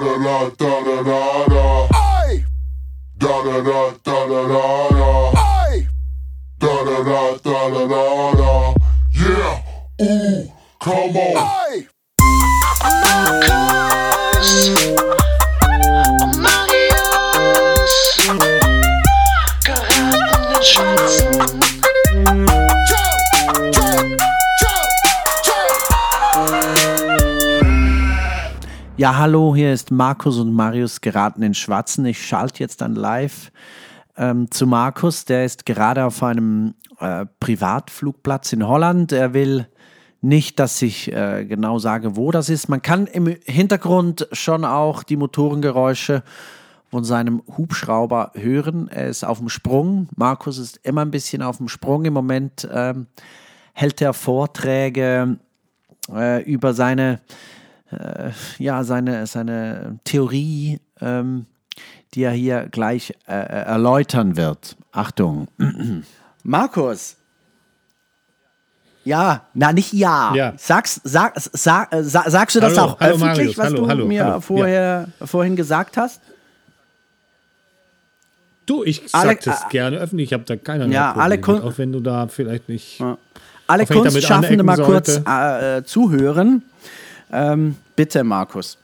da da da da da da. Da da da da da da da. Ay! Da da da da da da da. Yeah! Ooh! Come on! Ay! Ja, hallo, hier ist Markus und Marius geraten in Schwatzen. Ich schalte jetzt dann live ähm, zu Markus. Der ist gerade auf einem äh, Privatflugplatz in Holland. Er will nicht, dass ich äh, genau sage, wo das ist. Man kann im Hintergrund schon auch die Motorengeräusche von seinem Hubschrauber hören. Er ist auf dem Sprung. Markus ist immer ein bisschen auf dem Sprung. Im Moment ähm, hält er Vorträge äh, über seine äh, ja, seine, seine Theorie, ähm, die er hier gleich äh, erläutern wird. Achtung. Markus. Ja, na nicht ja. Ja. Sagst, sag, sag, äh, sag, sagst du das Hallo, auch hallo, öffentlich, Marius, was hallo, du hallo, mir vorher, vorhin gesagt hast? Du, ich sag das äh, gerne öffentlich, ich habe da keiner Ja, alle Kun- auch wenn du da vielleicht nicht. Ja. Alle Kunstschaffende mal kurz äh, äh, zuhören. Ähm, bitte, Markus.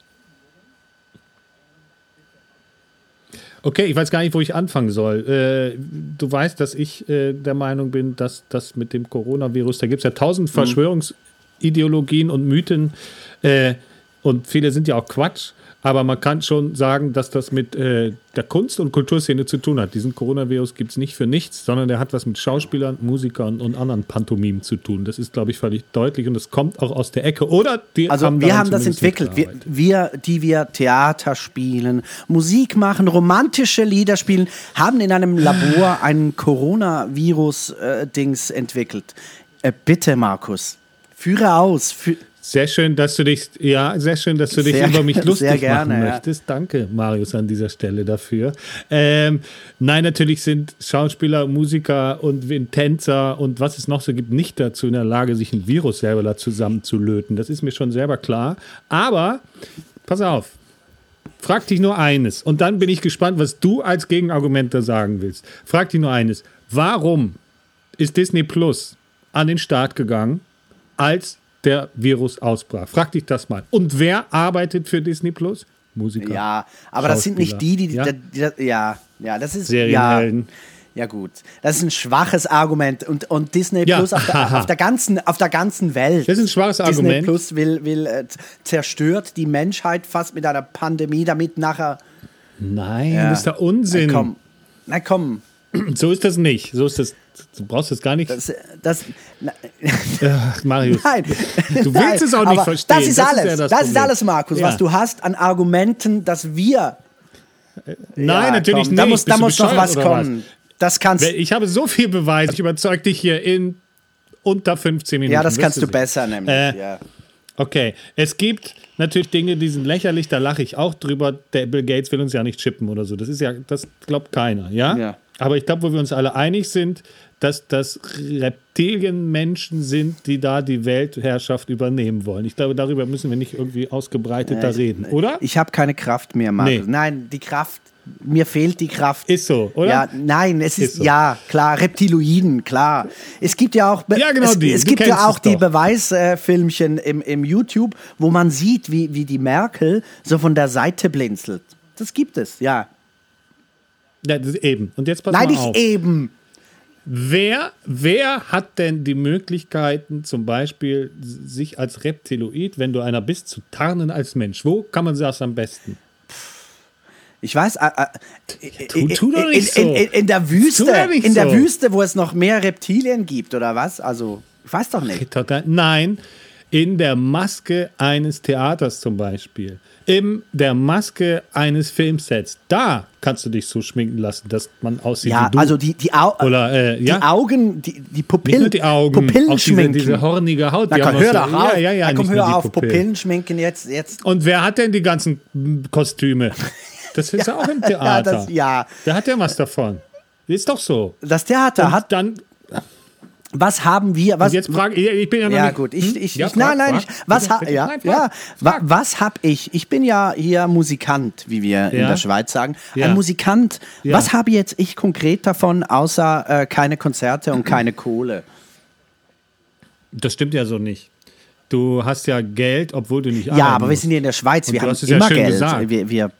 Okay, ich weiß gar nicht, wo ich anfangen soll. Äh, du weißt, dass ich äh, der Meinung bin, dass das mit dem Coronavirus, da gibt es ja tausend Mhm. Verschwörungsideologien und Mythen äh, und viele sind ja auch Quatsch, aber man kann schon sagen, dass das mit äh, der Kunst- und Kulturszene zu tun hat. Diesen Coronavirus gibt es nicht für nichts, sondern der hat was mit Schauspielern, Musikern und anderen Pantomimen zu tun. Das ist, glaube ich, völlig deutlich und das kommt auch aus der Ecke. Oder die Also haben wir haben das entwickelt. Wir, wir, die wir Theater spielen, Musik machen, romantische Lieder spielen, haben in einem Labor ein Coronavirus-Dings entwickelt. Äh, bitte, Markus, führe aus. Fü Sehr schön, dass du dich, ja, sehr schön, dass du dich Sehr- über mich lustig gerne, machen ja. möchtest. Danke, Marius, an dieser Stelle dafür. Ähm, nein, natürlich sind Schauspieler, Musiker und Tänzer und was es noch so gibt, nicht dazu in der Lage, sich ein Virus selber da zusammenzulöten. Das ist mir schon selber klar. Aber, pass auf, frag dich nur eines und dann bin ich gespannt, was du als Gegenargument da sagen willst. Frag dich nur eines. Warum ist Disney Plus an den Start gegangen, als der Virus ausbrach? Frag dich das mal. Und wer arbeitet für Disney Plus? Musiker. ja, aber das sind nicht die, die, die, Ja? die, die ja, ja, das ist Serienhelden. Ja, ja gut, das ist ein schwaches Argument und, und Disney Ja. Plus auf der, auf der ganzen auf der ganzen Welt. Das ist ein schwaches Disney Argument. Plus will will äh, zerstört die Menschheit fast mit einer Pandemie, damit nachher Nein, Ja. das ist der Unsinn. Na komm, na komm, So ist das nicht. So ist das. Du brauchst das gar nicht. das, das na, Ach, Marius. nein, Du willst nein, es auch nicht verstehen. Das ist Das ist alles, ja das das, ist alles, Markus, Ja. was du hast an Argumenten, dass wir. Nein, Ja, natürlich komm, nicht. Da muss, da du muss noch was kommen. Das kannst. Ich habe so viel Beweis. Ich überzeug dich hier in unter 15 Minuten. Ja, das kannst du sehen. besser nämlich. Äh, ja. Okay, es gibt natürlich Dinge, die sind lächerlich, da lache ich auch drüber. Der Bill Gates will uns ja nicht chippen oder so. Das ist ja, das glaubt keiner, ja? Ja. Aber ich glaube, wo wir uns alle einig sind, dass das Reptilienmenschen sind, die da die Weltherrschaft übernehmen wollen. Ich glaube, darüber müssen wir nicht irgendwie ausgebreiteter reden, oder? Ich habe keine Kraft mehr, Markus. Nee. Nein, die Kraft, mir fehlt die Kraft. Ist so, oder? Ja, nein, es ist, Ist so. ja klar, Reptiloiden, klar. Es gibt ja auch, Ja, genau es, die. es Du gibt ja auch die. Beweisfilmchen im, im YouTube, wo man sieht, wie, wie die Merkel so von der Seite blinzelt. Das gibt es, ja. Ja, eben. Und jetzt pass Nein, mal nicht auf. eben. Wer, wer hat denn die Möglichkeiten, zum Beispiel sich als Reptiloid, wenn du einer bist, zu tarnen als Mensch? Wo kann man das am besten? Ich weiß, äh, äh, tu- tu doch in, nicht in, so. in, in der Wüste, Tu doch nicht in der so. Wüste, wo es noch mehr Reptilien gibt, oder was? Also, ich weiß doch nicht. Nein, in der Maske eines Theaters zum Beispiel. In der Maske eines Filmsets. Da kannst du dich so schminken lassen, dass man aussieht Ja, wie du. also die, die, Au Oder, äh, die ja. Augen, die, die Pupillen, die Augen, Pupillen auch diese, schminken. diese hornige Haut. Na die komm, hör auch doch so, auf. Ja, ja, ja, Na komm, hör auf, Pupillen. Pupillen schminken jetzt, jetzt. Und wer hat denn die ganzen Kostüme? Das ist ja, auch im Ja, Theater. das, ja, Wer hat ja was davon? Ist doch so. das Theater Und hat, dann, Was haben wir, was, Und jetzt frage ich, ich bin ja noch ja nicht, gut, ich, Hm? ich, Ja, ich frag, nein, nein, frag. ich, was Bitte, ha, bitte. ja, Nein, ja, wa, was hab ich? Ich bin ja hier Musikant, wie wir in Ja. der Schweiz sagen. Ja. Ein Musikant. Ja. Was habe jetzt ich konkret davon, außer äh, keine Konzerte und keine Kohle? Das stimmt ja so nicht. Du hast ja Geld, obwohl du nicht Ja, aber wir sind hier in der Schweiz, wir haben ja immer schön Geld. gesagt. Wir, wir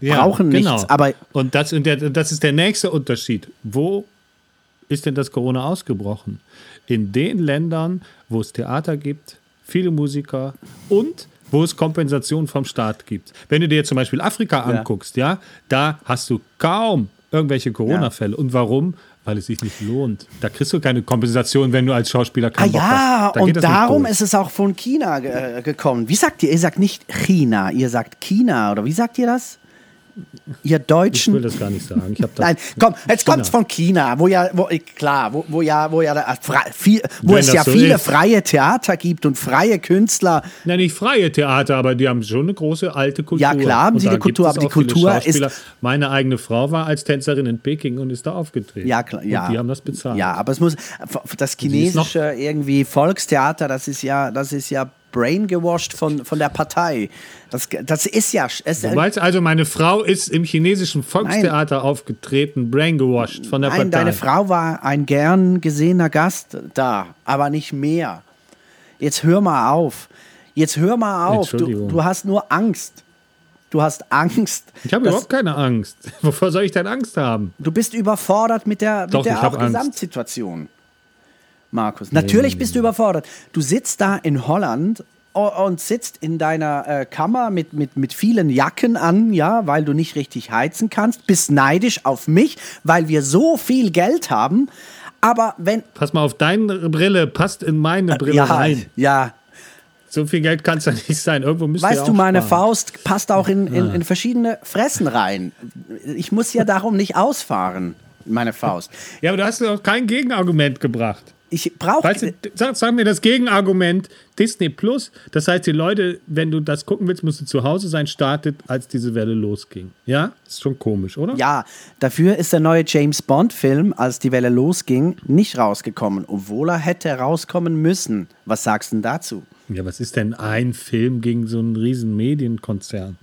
Ja, brauchen genau. nichts, aber und das, und der, das ist der nächste Unterschied. Wo ist denn das Corona ausgebrochen? In den Ländern, wo es Theater gibt, viele Musiker und wo es Kompensation vom Staat gibt. Wenn du dir zum Beispiel Afrika anguckst, ja, da hast du kaum irgendwelche Corona-Fälle. Und warum? Weil es sich nicht lohnt. Da kriegst du keine Kompensation, wenn du als Schauspieler Ah keinen Bock ja, hast. Da und darum ist es auch von China ge gekommen. Wie sagt ihr? Ihr sagt nicht China, ihr sagt China oder wie sagt ihr das? Ihr Ich Deutschen. will das gar nicht sagen. Ich Nein, komm, jetzt China. kommt's von China, wo ja, wo, klar, wo, wo ja, wo ja, viel, wo Wenn es ja so viele ist. freie Theater gibt und freie Künstler. Na, nicht freie Theater, aber die haben schon eine große alte Kultur. Ja, klar haben Und sie eine Kultur, es aber die Kultur ist-. Meine eigene Frau war als Tänzerin in Peking und ist da aufgetreten. Ja, klar, ja. Und die haben das bezahlt. Ja, aber es muss, das chinesische irgendwie Volkstheater, das ist ja, das ist ja braingewashed von, von der Partei. Das, das ist ja, es, Du meinst also, meine Frau ist im chinesischen Volkstheater aufgetreten, braingewashed von der Nein, Partei. deine Frau war ein gern gesehener Gast da, aber nicht mehr. Jetzt hör mal auf. Jetzt hör mal auf. Du, du hast nur Angst. Du hast Angst. Ich habe überhaupt keine Angst. Wovor soll ich denn Angst haben? Du bist überfordert mit der, Doch, mit der auch Angst. Markus. Natürlich bist du überfordert. Du sitzt da in Holland und sitzt in deiner äh, Kammer mit, mit, mit vielen Jacken an, ja, weil du nicht richtig heizen kannst, bist neidisch auf mich, weil wir so viel Geld haben. Aber wenn. Pass mal auf, deine Brille passt in meine Brille ja, rein. ja, So viel Geld kann es ja nicht sein. Irgendwo müsst weißt du, meine sparen. Faust passt auch in, in, in verschiedene Fressen rein. Ich muss ja darum nicht ausfahren, meine Faust. Ja, aber du hast doch kein Gegenargument gebracht. Ich brauche. Weißt du, sag, sag mir das Gegenargument Disney Plus. Das heißt, die Leute, wenn du das gucken willst, musst du zu Hause sein, startet, als diese Welle losging. Ja? Ist schon komisch, oder? Ja, dafür ist der neue James Bond-Film, als die Welle losging, nicht rausgekommen, obwohl er hätte rauskommen müssen. Was sagst du denn dazu? Ja, was ist denn ein Film gegen so einen riesen Medienkonzern,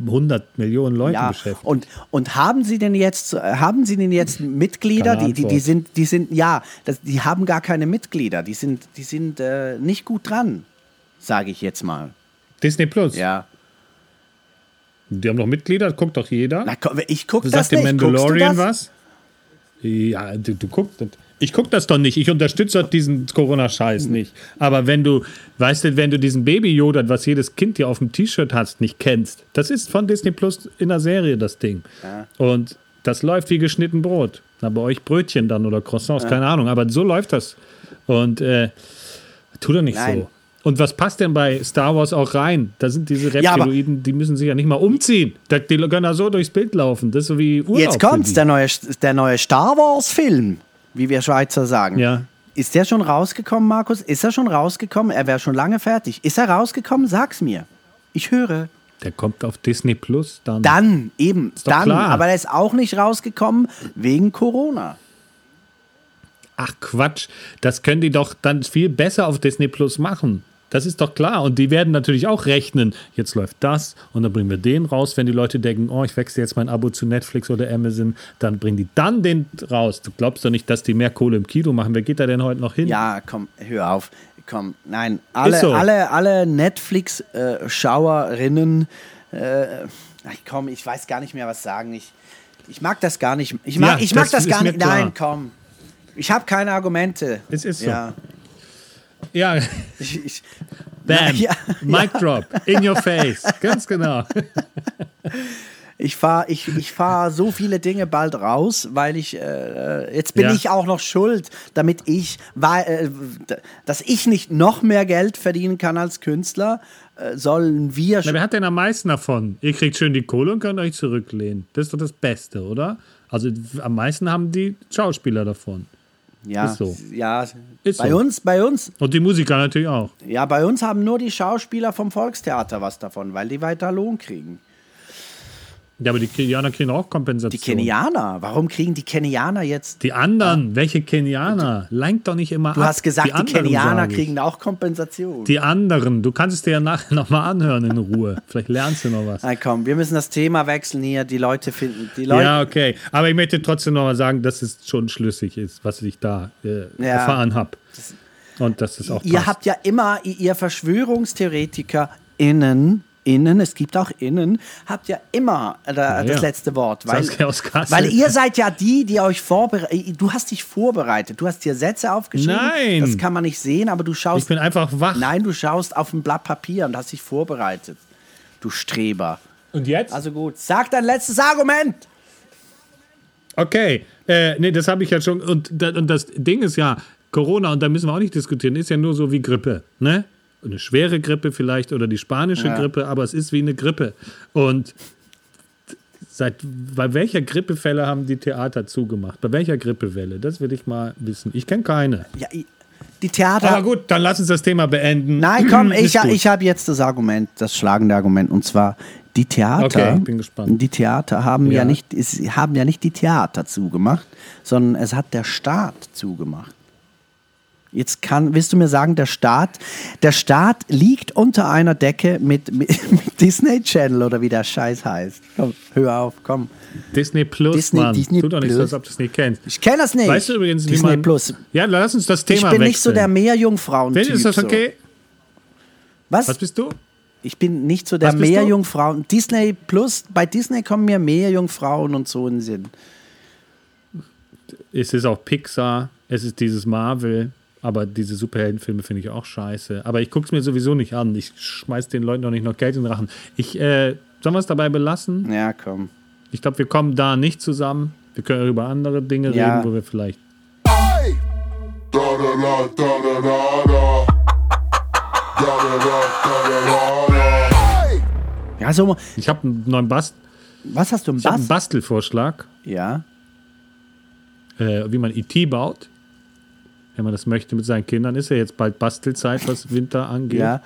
100 Millionen Leute Ja, beschäftigt? und, und haben Sie denn jetzt, äh, haben Sie denn jetzt Mitglieder, die, die, die sind, die sind, ja, das, die haben gar keine Mitglieder, die sind, die sind äh, nicht gut dran, sage ich jetzt mal. Disney Plus. Ja. Die haben doch Mitglieder, guckt doch jeder. Na, ich gucke Sagt das der nicht. Guckst du Mandalorian was? Ja, du, du guckst. Ich gucke das doch nicht. Ich unterstütze diesen Corona-Scheiß nicht. Aber wenn du, weißt du, wenn du diesen Baby-Yoda, was jedes Kind hier auf dem T-Shirt hast, nicht kennst, das ist von Disney Plus in der Serie das Ding. Und das läuft wie geschnitten Brot. Na, bei euch Brötchen dann oder Croissants, keine Ahnung. Aber so läuft das. Und äh, tu doch nicht Nein. so. Und was passt denn bei Star Wars auch rein? Da sind diese Ja, Reptiloiden, die müssen sich ja nicht mal umziehen. Die können da so durchs Bild laufen. Das ist so wie Urlaub Jetzt kommt's, der neue, der neue Star Wars-Film, wie wir Schweizer sagen. Ja. Ist der schon rausgekommen, Markus? Ist er schon rausgekommen? Er wäre schon lange fertig. Ist er rausgekommen? Sag's mir. Ich höre. Der kommt auf Disney Plus dann. Dann, eben, dann. klar. Aber er ist auch nicht rausgekommen wegen Corona. Ach Quatsch, das können die doch dann viel besser auf Disney Plus machen. Das ist doch klar. Und die werden natürlich auch rechnen. Jetzt läuft das und dann bringen wir den raus. Wenn die Leute denken, oh, ich wechsle jetzt mein Abo zu Netflix oder Amazon, dann bringen die dann den raus. Du glaubst doch nicht, dass die mehr Kohle im Kino machen. Wer geht da denn heute noch hin? Ja, komm, hör auf. Komm, nein, alle, so. alle, alle Netflix-Schauerinnen, äh, komm, ich weiß gar nicht mehr, was sagen. Ich, ich mag das gar nicht. Ich mag, Ja, ich mag das das, gar nicht. Nein, komm. Ich habe keine Argumente. Es ist so. Ja, Ja, ich, ich, bam, Ja, Mic drop, in your face. Ganz genau. Ich fahre ich, ich fahr so viele Dinge bald raus, weil ich, äh, jetzt bin Ja. ich auch noch schuld, damit ich, weil, äh, dass ich nicht noch mehr Geld verdienen kann als Künstler, äh, sollen wir Na, wer hat denn am meisten davon? Ihr kriegt schön die Kohle und könnt euch zurücklehnen. Das ist doch das Beste, oder? Also am meisten haben die Schauspieler davon. Ja, ist so. ja Ist bei so. uns, bei uns, Und die Musiker natürlich auch. ja, bei uns haben nur die Schauspieler vom Volkstheater was davon, weil die weiter Lohn kriegen. Ja, aber die Kenianer kriegen auch Kompensation. Die Kenianer. Warum kriegen die Kenianer jetzt? Die anderen, welche Kenianer? Lenk doch nicht immer Du ab. hast gesagt, die, anderen, Kenianer kriegen auch Kompensation. Die anderen. Du kannst es dir ja nachher nochmal anhören in Ruhe. Vielleicht lernst du noch was. Nein, komm, wir müssen das Thema wechseln hier. Die Leute finden, die Leute. Ja, okay. Aber ich möchte trotzdem nochmal sagen, dass es schon schlüssig ist, was ich da äh, Ja. erfahren habe. Und dass es auch ihr passt. habt ja immer, ihr VerschwörungstheoretikerInnen, innen, es gibt auch innen, habt ja immer äh, das ja. letzte Wort. Weil, weil ihr seid ja die, die euch vorbereitet. Du hast dich vorbereitet. Du hast dir Sätze aufgeschrieben. Nein. Das kann man nicht sehen, aber du ich schaust. bin einfach wach. Nein, du schaust auf ein Blatt Papier und hast dich vorbereitet. Du Streber. Und jetzt? Also gut, sag dein letztes Argument. Okay, äh, nee, das habe ich ja schon. Und, und das Ding ist ja, Corona, und da müssen wir auch nicht diskutieren, ist ja nur so wie Grippe, ne? Eine schwere Grippe vielleicht oder die spanische Ja. Grippe, aber es ist wie eine Grippe. Und seit bei welcher Grippefälle haben die Theater zugemacht? Bei welcher Grippewelle? Das will ich mal wissen. Ich kenne keine. Ja, die Theater. Aber gut, dann lass uns das Thema beenden. Nein, komm, ich, ich habe jetzt das Argument, das schlagende Argument, und zwar die Theater. Okay, bin gespannt. Die Theater haben ja, Ja. nicht, haben ja nicht die Theater zugemacht, sondern es hat der Staat zugemacht. Jetzt kann, willst du mir sagen, der Staat, der Staat liegt unter einer Decke mit, mit, mit Disney Channel oder wie der Scheiß heißt. Komm, hör auf, komm. Disney Plus, Disney- Mann. Disney Tu doch nicht so, als ob du es nicht kennst. Ich kenne das nicht. Weißt du übrigens, wie Disney man... Plus. Ja, lass uns das Thema Ich bin wechseln. nicht so der Meerjungfrauen. Ist das okay? Was? Was bist du? Ich bin nicht so der? Meerjungfrauen. Disney Plus, bei Disney kommen mir Meerjungfrauen und so in den Sinn. Es ist auch Pixar, es ist dieses Marvel, aber diese Superheldenfilme finde ich auch scheiße. Aber ich gucke es mir sowieso nicht an. Ich schmeiß den Leuten doch nicht noch Geld in den Rachen. Ich, äh, sollen wir es dabei belassen? Ja, komm. Ich glaube, wir kommen da nicht zusammen. Wir können über andere Dinge Ja. reden, wo wir vielleicht. Hey! Da da da! Ja, so, Ich habe einen neuen Bast was hast du im ich hab einen? Bastelvorschlag, Ja. äh, wie man IT baut. Wenn man das möchte mit seinen Kindern, ist ja jetzt bald Bastelzeit, was Winter angeht. Ja.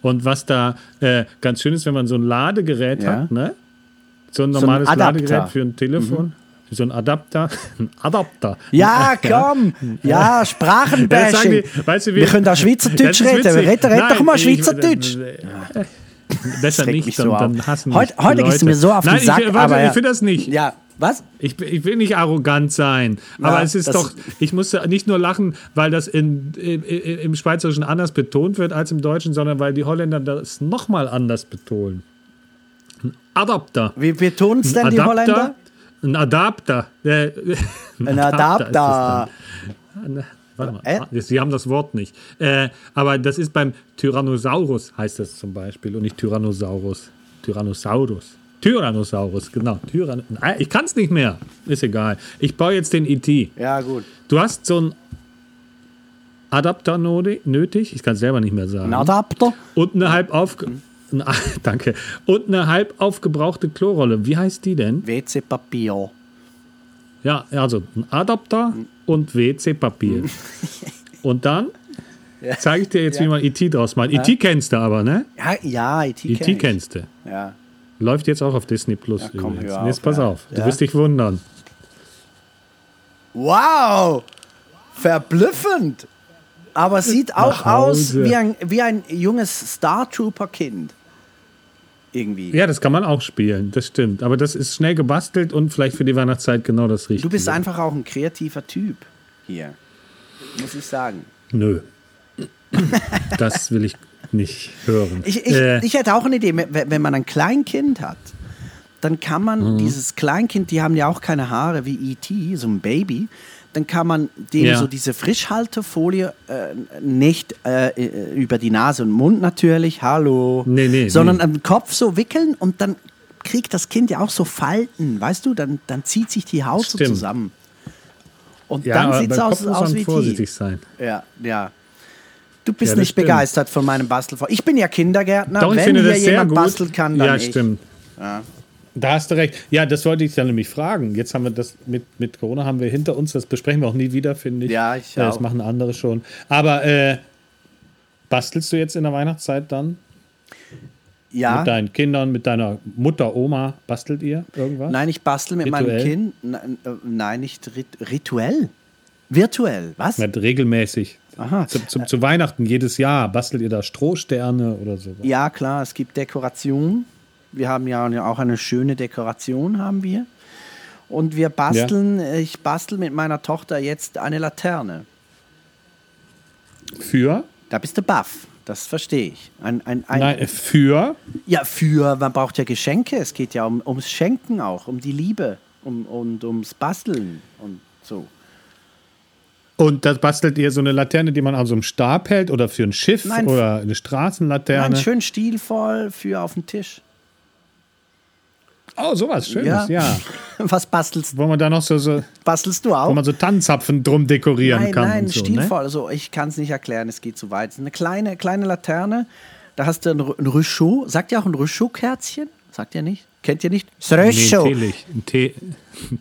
Und was da äh, ganz schön ist, wenn man so ein Ladegerät Ja. hat, ne? So ein ein normales Adapter. Mhm. Ladegerät für ein Telefon. So ein Adapter. Ein Adapter. Ja, komm. Ja, Sprachenbashing. die, weißt du, Wir können da Schweizerdeutsch reden. witzig. Red, red Nein, doch mal ich- Schweizerdeutsch. Besser regt nicht, dann, so auf. dann hassen Heute- heute gehst du mir so auf den Nein, Sack, Ich, warte, aber ich will das nicht. Ja, was? Ich, ich will nicht arrogant sein, aber Ja, es ist doch, ich musste nicht nur lachen, weil das in, im, im Schweizerischen anders betont wird als im Deutschen, sondern weil die Holländer das nochmal anders betonen. Ein Adapter. Wie betonen es denn die Holländer? Ein Adapter. Äh, Ein Adapter. dann. Warte mal, Äh? ah, Sie haben das Wort nicht. Äh, aber das ist beim Tyrannosaurus, heißt das zum Beispiel, und nicht Tyrannosaurus. Tyrannosaurus. Tyrannosaurus, genau. Tyrann ich kann es nicht mehr. Ist egal. Ich baue jetzt den IT. Ja, gut. Du hast so einen Adapter nötig, ich kann es selber nicht mehr sagen. Ein Adapter? Und eine halb aufge ein- Danke. Und eine halb aufgebrauchte Klorolle. Wie heißt die denn? WC-Papier. Ja, also ein Adapter und WC-Papier. und dann zeige ich dir jetzt, wie man IT draus macht. IT kennst du aber, ne? Ja, ja, IT, IT kenn kennst du. Ja. Läuft jetzt auch auf Disney Plus. Ja, komm, übrigens. hör Jetzt auf, pass ja. auf, du Ja. wirst dich wundern. Wow! Verblüffend! Aber sieht auch aus wie ein, wie ein junges Star Trooper-Kind. Irgendwie. Ja, das kann man auch spielen, das stimmt. Aber das ist schnell gebastelt und vielleicht für die Weihnachtszeit genau das Richtige. Du bist einfach auch ein kreativer Typ hier. Muss ich sagen. Nö. das will ich nicht hören. Ich, ich, Äh, ich hätte auch eine Idee, wenn man ein Kleinkind hat, dann kann man Mhm. dieses Kleinkind, die haben ja auch keine Haare wie E.T., so ein Baby, dann kann man denen Ja. so diese Frischhaltefolie äh, nicht äh, äh, über die Nase und Mund natürlich, hallo, Nee, nee, sondern nee. am Kopf so wickeln und dann kriegt das Kind ja auch so Falten, weißt du, dann, dann zieht sich die Haut so Stimmt. zusammen. Und ja, dann sieht es aus, aus man wie vorsichtig T. sein. Ja, ja. Du bist Ja, das nicht stimmt. begeistert von meinem Bastelfach. Ich bin ja Kindergärtner. Doch, ich Wenn hier das jemand gut. basteln kann, dann ja, ich. stimmt. Da hast du recht. Ja, das wollte ich dann nämlich fragen. Jetzt haben wir das mit, mit Corona haben wir hinter uns, das besprechen wir auch nie wieder, finde ich. Ja, ich Ja, Das auch. machen andere schon. Aber äh, bastelst du jetzt in der Weihnachtszeit dann? Ja. Mit deinen Kindern, mit deiner Mutter, Oma, bastelt ihr irgendwas? Nein, ich bastel mit meinem Rituell? Kind. Nein, äh, nein, nicht rit rituell. Virtuell, was? Nicht regelmäßig. Aha. Zu, zu, zu Weihnachten jedes Jahr bastelt ihr da Strohsterne oder so. Ja, klar, es gibt Dekoration. Wir haben ja auch eine schöne Dekoration, haben wir. Und wir basteln, äh, ich bastel mit meiner Tochter jetzt eine Laterne. Für? Da bist du baff, das verstehe ich. Ein, ein, ein, Nein, äh, für? Ja, für, man braucht ja Geschenke. Es geht ja um, ums Schenken auch, um die Liebe um, und ums Basteln und so. Und das bastelt ihr so eine Laterne, die man an so einem Stab hält oder für ein Schiff Nein, oder eine Straßenlaterne? Nein, schön stilvoll für auf den Tisch. Oh, sowas Schönes, ja. Was bastelst, Wo man da noch so, so bastelst du wo auch? man so Tannenzapfen drum dekorieren Nein, kann. nein, so, ne? stilvoll. Also ich kann es nicht erklären, es geht zu weit. Es ist eine kleine, kleine Laterne. Da hast du ein, ein. Sagt ihr auch ein Rüschot-Kerzchen? Sagt ihr nicht? Kennt ihr nicht? Das Nee. Teelicht.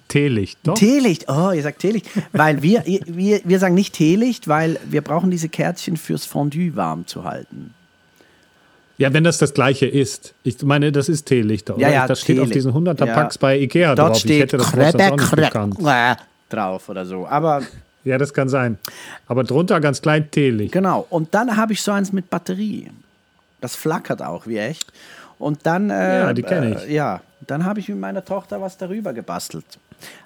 Teelicht, doch. Teelicht, oh, ihr sagt Teelicht. Weil wir, wir, wir sagen nicht Teelicht, weil wir brauchen diese Kerzchen fürs Fondue warm zu halten. Ja, wenn das das gleiche ist. Ich meine, das ist Teelichter, oder? Ja, ja, das steht auf Teelicht. diesen 100er Ja. Packs bei Ikea Dort drauf. steht ich hätte das sonst auch nicht Krebe, gekannt. Krebe drauf oder so. Aber Ja, das kann sein. Aber drunter ganz klein Teelicht. genau. Und dann habe ich so eins mit Batterie. Das flackert auch wie echt. Und dann, äh, Ja, die kenn ich. Äh, ja, dann habe ich mit meiner Tochter was darüber gebastelt.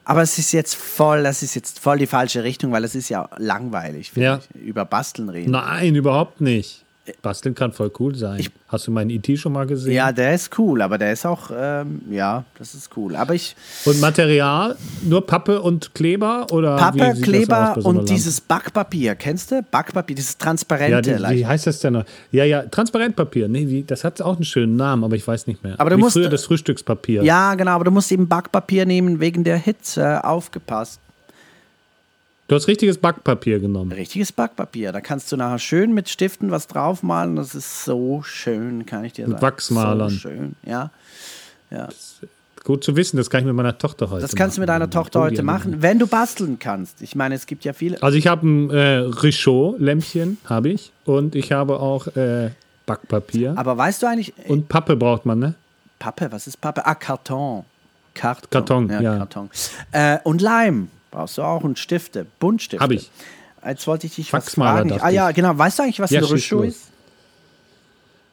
Aber es ist jetzt voll, das ist jetzt voll die falsche Richtung, weil es ist ja langweilig, Ja. ich, über Basteln reden. Nein, überhaupt nicht. Basteln kann voll cool sein. Hast du meinen IT schon mal gesehen? Ja, der ist cool, aber der ist auch, ähm, ja, das ist cool. Aber ich, Und Material? Nur Pappe und Kleber? Oder Pappe, Kleber so und dieses Backpapier, kennst du? Backpapier, dieses transparente. Ja, die, wie heißt das denn noch? Ja, ja, Transparentpapier. Nee, wie, das hat auch einen schönen Namen, aber ich weiß nicht mehr. Aber du wie musst- früher das Frühstückspapier. Ja, genau, aber du musst eben Backpapier nehmen wegen der Hitze. Aufgepasst. Du hast richtiges Backpapier genommen. Richtiges Backpapier. Da kannst du nachher schön mit Stiften was draufmalen. Das ist so schön, kann ich dir sagen. Wachsmalern. So schön, ja. ja. Gut zu wissen, das kann ich mit meiner Tochter heute Das kannst du mit machen. deiner Tochter heute machen, wenn du basteln kannst. Ich meine, es gibt ja viele. Also ich habe ein äh, Richaud-Lämpchen, habe ich. Und ich habe auch äh, Backpapier. Aber weißt du eigentlich, Und Pappe braucht man, ne? Pappe, was ist Pappe? Ah, Karton. Karton. Karton, ja. Karton. Äh, und Leim brauchst du auch und Stifte, Buntstifte. Hab ich. Jetzt wollte ich dich was Faxmaler, fragen. dachte Ah ja, genau. Weißt du eigentlich, was Ja, ein los. ist?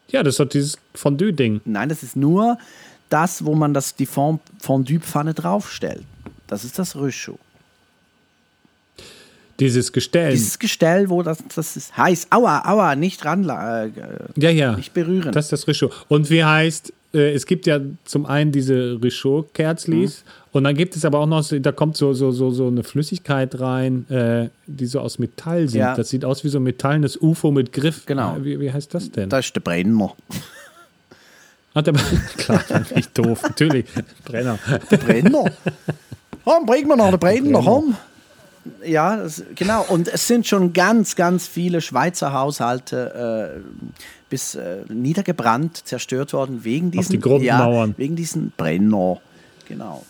Ja, das ist doch dieses Fondue-Ding. Nein, das ist nur das, wo man das, die Fond- Fondue-Pfanne draufstellt. Das ist das Richaud. Dieses Gestell. Dieses Gestell, wo das, das ist heiß. Aua, aua, nicht ran, äh, ja, ja. nicht berühren. Das ist das Richaud. Und wie heißt, äh, es gibt ja zum einen diese Richaud-Kerzlis Mhm. Und dann gibt es aber auch noch, da kommt so, so, so, so eine Flüssigkeit rein, äh, die so aus Metall sieht. Ja. Das sieht aus wie so ein metallenes UFO mit Griff. Genau. Äh, Wie, wie heißt das denn? das ist der Brenner. Hat aber, klar, nicht doof, natürlich. Brenner. Der Brenner. Komm, bring mir noch den Brenner, komm. Ja, das, genau. Und es sind schon ganz, ganz viele Schweizer Haushalte äh, bis äh, niedergebrannt, zerstört worden wegen diesen, die Grundmauern. Ja, wegen diesen Brenner. Genau.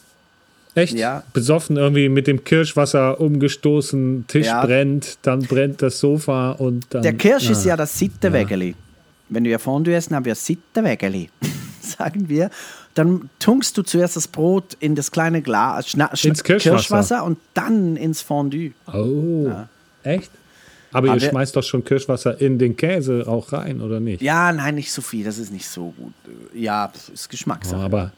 Echt? Ja. Besoffen irgendwie mit dem Kirschwasser umgestoßen, Tisch Ja. brennt, dann brennt das Sofa und dann. Der Kirsch ist Ah. ja das Sittenwägeli. Wenn wir Fondue essen, haben wir Sittenwägeli, sagen wir. Dann tunkst du zuerst das Brot in das kleine Glas, Schna Ins Kirschwasser. und dann ins Fondue. Oh. Echt? Aber, Aber- ihr schmeißt doch schon Kirschwasser in den Käse auch rein, oder nicht? Ja, nein, nicht so viel, das ist nicht so gut. Ja, das ist Geschmackssache. Aber,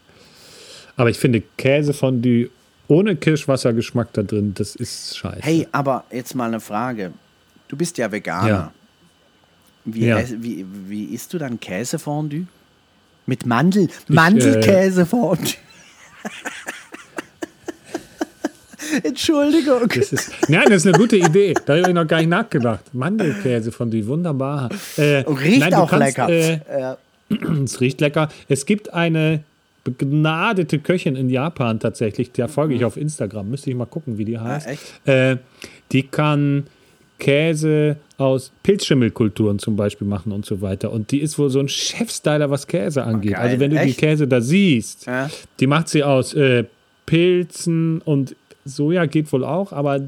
aber ich finde Käsefondue ohne Kirschwassergeschmack da drin, das ist scheiße. Hey, aber jetzt mal eine Frage. Du bist ja Veganer. Ja. Wie, Ja. wie, wie isst du dann Käsefondue? Mit Mandel, Mandelkäsefondue. Entschuldigung. Das ist, nein, das ist eine gute Idee. Da habe ich noch gar nicht nachgedacht. Mandelkäsefondue, wunderbar. Äh, riecht nein, auch kannst, lecker. Äh, Ja. es riecht lecker. Es gibt eine begnadete Köchin in Japan tatsächlich, der folge ich auf Instagram. Müsste ich mal gucken, wie die heißt. Mhm. echt? Äh, die kann Käse aus Pilzschimmelkulturen zum Beispiel machen und so weiter. Und die ist wohl so ein Chefstyler, was Käse angeht. geil. also wenn du die Echt? Käse da siehst, Ja. die macht sie aus äh, Pilzen und Soja geht wohl auch, aber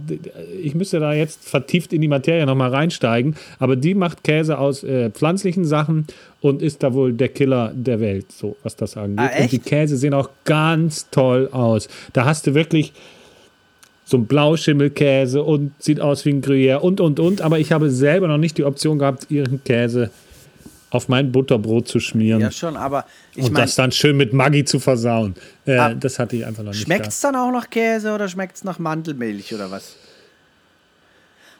ich müsste da jetzt vertieft in die Materie nochmal reinsteigen. Aber die macht Käse aus äh, pflanzlichen Sachen und ist da wohl der Killer der Welt, so was das angeht. Ah, und die? Käse sehen auch ganz toll aus. Da hast du wirklich so ein Blauschimmelkäse und sieht aus wie ein Gruyère und, und, und. Aber ich habe selber noch nicht die Option gehabt, ihren Käse auf mein Butterbrot zu schmieren Ja, schon, aber ich und meine, das dann schön mit Maggi zu versauen. Äh, Ah. das hatte ich einfach noch nicht. schmeckt es dann auch nach Käse oder schmeckt es nach Mandelmilch oder was?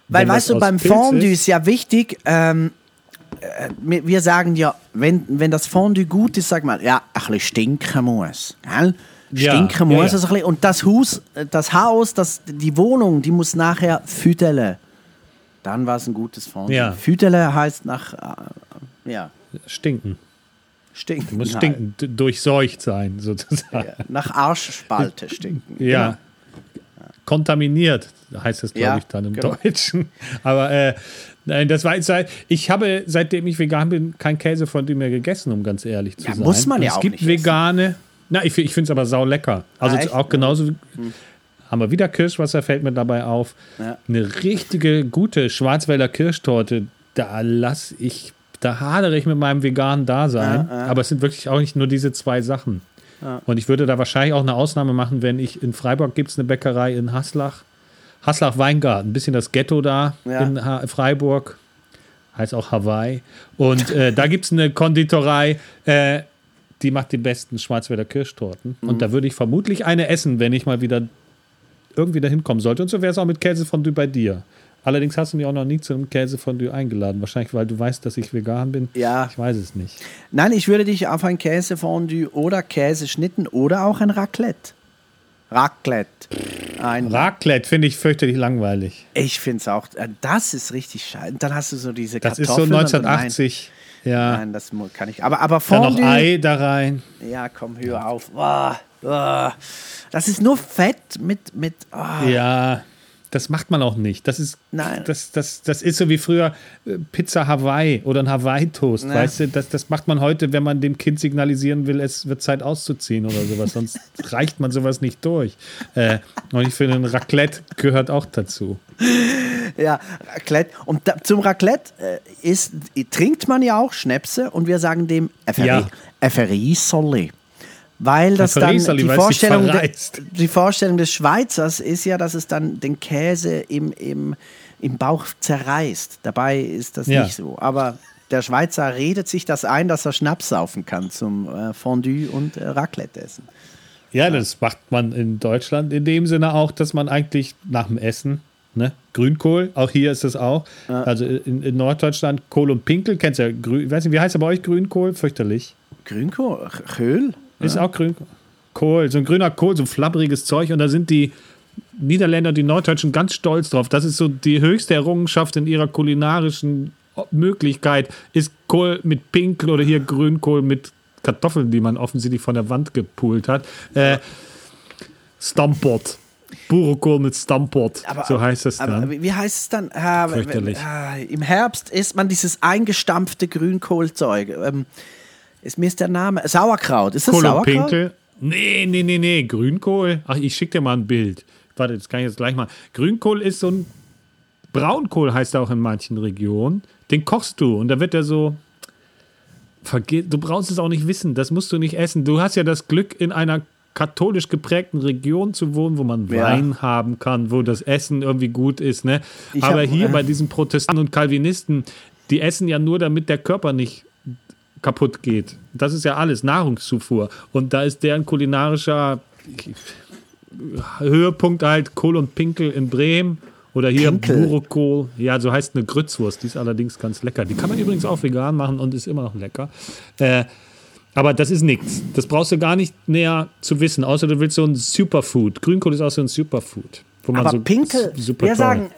Weil, Wenn weißt du, beim Pilz Fondue ist- ist ja wichtig, ähm, äh, wir sagen ja, wenn, wenn das Fondue gut ist, sag mal, ja, ein bisschen stinken muss. Gell? Ja, Stinken ja, muss ja. es ein bisschen. Und das Haus, das Haus, das, die Wohnung, die muss nachher füttern. Dann war es ein gutes Fondue. Ja. Füttern heißt nach, äh, ja, Stinken. stinken. Muss halt. stinken, durchseucht sein, sozusagen. Ja, nach Arschspalte stinken. Ja. Kontaminiert heißt es, glaube Ja, ich, dann im genau. Deutschen. Aber äh, nein, das war jetzt seit, ich habe, seitdem ich vegan bin, kein Käse von dem mehr gegessen, um ganz ehrlich zu Ja, sein. muss man ja es auch gibt nicht vegane, na, ich, ich finde es aber sau lecker. Also Ah, auch genauso, haben wir wieder Kirschwasser, fällt mir dabei auf. Ja. Eine richtige, gute Schwarzwälder Kirschtorte, da lass ich, da hadere ich mit meinem veganen Dasein. Aber es sind wirklich auch nicht nur diese zwei Sachen. Und ich würde da wahrscheinlich auch eine Ausnahme machen, wenn ich in Freiburg gibt es eine Bäckerei in Haslach. Haslach Weingarten, ein bisschen das Ghetto da Ja. in ha Freiburg. Heißt auch Hawaii. Und äh, da gibt es eine Konditorei, äh, die macht die besten Schwarzwälder Kirschtorten. Mhm. Und da würde ich vermutlich eine essen, wenn ich mal wieder irgendwie dahin kommen sollte. Und so wäre es auch mit Käsefondue bei dir. Allerdings hast du mich auch noch nie zu einem Käsefondue eingeladen. Wahrscheinlich, weil du weißt, dass ich vegan bin. Ja. Ich weiß es nicht. Nein, ich würde dich auf ein Käsefondue oder Käseschnitten oder auch ein Raclette. Raclette. Ein, Raclette finde ich fürchterlich langweilig. ich finde es auch, äh, das ist richtig scheiße. Dann hast du so diese Das ist so Kartoffeln. und- 1980. Nein, ja. nein, das kann ich. Aber, aber Dann noch Fondue. Ei da rein. Ja, komm, hör auf. Ah, ah. Das ist nur Fett mit. mit ah. Ja, das macht man auch nicht. Das ist, Nein. Das, das, das ist so wie früher äh, Pizza Hawaii oder ein Hawaii-Toast. Ja. Weißt du, das, das macht man heute, wenn man dem Kind signalisieren will, es wird Zeit auszuziehen oder sowas. Sonst reicht man sowas nicht durch. Äh, und ich finde, ein Raclette gehört auch dazu. Ja, Raclette. Und da, zum Raclette äh, ist, trinkt man ja auch Schnäpse und wir sagen dem Ja. Efferisoli. Weil das dann die Vorstellung, de, die Vorstellung des Schweizers ist ja, dass es dann den Käse im, im, im Bauch zerreißt. Dabei ist das Ja. nicht so. Aber der Schweizer redet sich das ein, dass er Schnaps saufen kann zum äh, Fondue und äh, Raclette essen. Ja, das macht man in Deutschland in dem Sinne auch, dass man eigentlich nach dem Essen, ne, Grünkohl, auch hier ist es auch. Also in, in Norddeutschland Kohl und Pinkel, kennst du ja, Grün, weiß nicht, wie heißt er bei euch Grünkohl? Fürchterlich. Grünkohl? Köhl? Ist auch grün. Kohl, so ein grüner Kohl, so ein flabberiges Zeug. Und da sind die Niederländer, die Norddeutschen ganz stolz drauf. Das ist so die höchste Errungenschaft in ihrer kulinarischen Möglichkeit, ist Kohl mit Pinkel oder hier Grünkohl mit Kartoffeln, die man offensichtlich von der Wand gepult hat. Äh, Stampot. Burekohl mit Stampot. so heißt es aber dann. wie heißt es dann? Ah, Fürchterlich. ah, Im Herbst isst man dieses eingestampfte Grünkohlzeug. Ähm, ist mir ist der Name Sauerkraut. Ist das Kohl und Sauerkraut? Pinkel. Nee, nee, nee, nee. Grünkohl. Ach, ich schicke dir mal ein Bild. Warte, das kann ich jetzt gleich mal. Grünkohl ist so ein Braunkohl, heißt er auch in manchen Regionen. Den kochst du und da wird er so. Du brauchst es auch nicht wissen, das musst du nicht essen. Du hast ja das Glück, in einer katholisch geprägten Region zu wohnen, wo man Ja. Wein haben kann, wo das Essen irgendwie gut ist. Ne? Ich Aber hab- hier äh, bei diesen Protestanten und Calvinisten, die essen ja nur, damit der Körper nicht kaputt geht. Das ist ja alles Nahrungszufuhr. Und da ist deren kulinarischer Höhepunkt halt Kohl und Pinkel in Bremen. Oder hier Pinkel? Burekohl. Ja, so heißt eine Grützwurst. Die ist allerdings ganz lecker. Die kann man übrigens auch vegan machen und ist immer noch lecker. Äh, aber das ist nichts. Das brauchst du gar nicht näher zu wissen. Außer du willst so ein Superfood. Grünkohl ist auch so ein Superfood. Wo man Aber so Pinkel, super wir toll- sagen,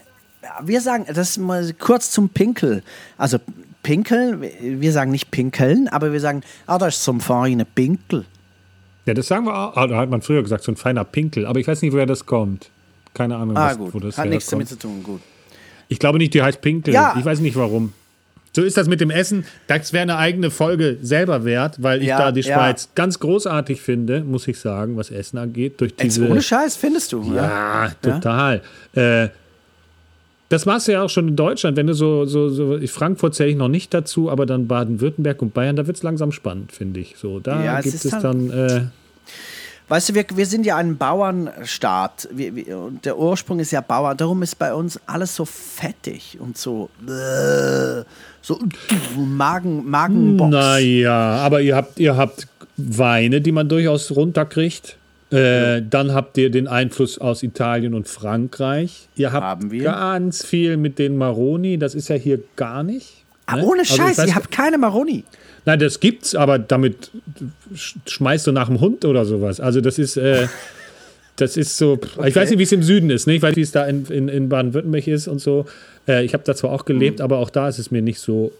wir sagen, das mal kurz zum Pinkel. Also Pinkel, wir sagen nicht Pinkeln, aber wir sagen, ah, das ist so ein feiner Pinkel. Ja, das sagen wir auch. Ah, da hat man früher gesagt, so ein feiner Pinkel. Aber ich weiß nicht, woher das kommt. Keine Ahnung, Ah, was, gut, wo das hat nichts damit zu tun, gut. Ich glaube nicht, die heißt Pinkel. Ja. Ich weiß nicht warum. So ist das mit dem Essen. Das wäre eine eigene Folge selber wert, weil ich Ja, da die ja. Schweiz ganz großartig finde, muss ich sagen, was Essen angeht. Durch Jetzt diese, ohne Scheiß, findest du? Ja, total. Äh, das machst du ja auch schon in Deutschland, wenn du so, so, so Frankfurt zähle ich noch nicht dazu, aber dann Baden-Württemberg und Bayern, da wird es langsam spannend, finde ich. So, da Ja, gibt es dann. Äh, Weißt du, wir, wir sind ja ein Bauernstaat wir, wir, und der Ursprung ist ja Bauer. Darum ist bei uns alles so fettig und so, äh, so Magen, Magenbox. Naja, aber ihr habt, ihr habt Weine, die man durchaus runterkriegt. Äh, Dann habt ihr den Einfluss aus Italien und Frankreich. Ihr habt Haben wir. ganz viel mit den Maroni, das ist ja hier gar nicht. Aber ne? ohne Also, Scheiß, ich weiß- ihr habt keine Maroni. Nein, das gibt's, aber damit sch- schmeißt du nach dem Hund oder sowas. Also das ist, äh, das ist so. Ich weiß nicht, wie es im Süden ist, ne? Ich weiß, wie es da in, in, in Baden-Württemberg ist und so. Äh, ich habe da zwar auch gelebt, aber auch da ist es mir nicht so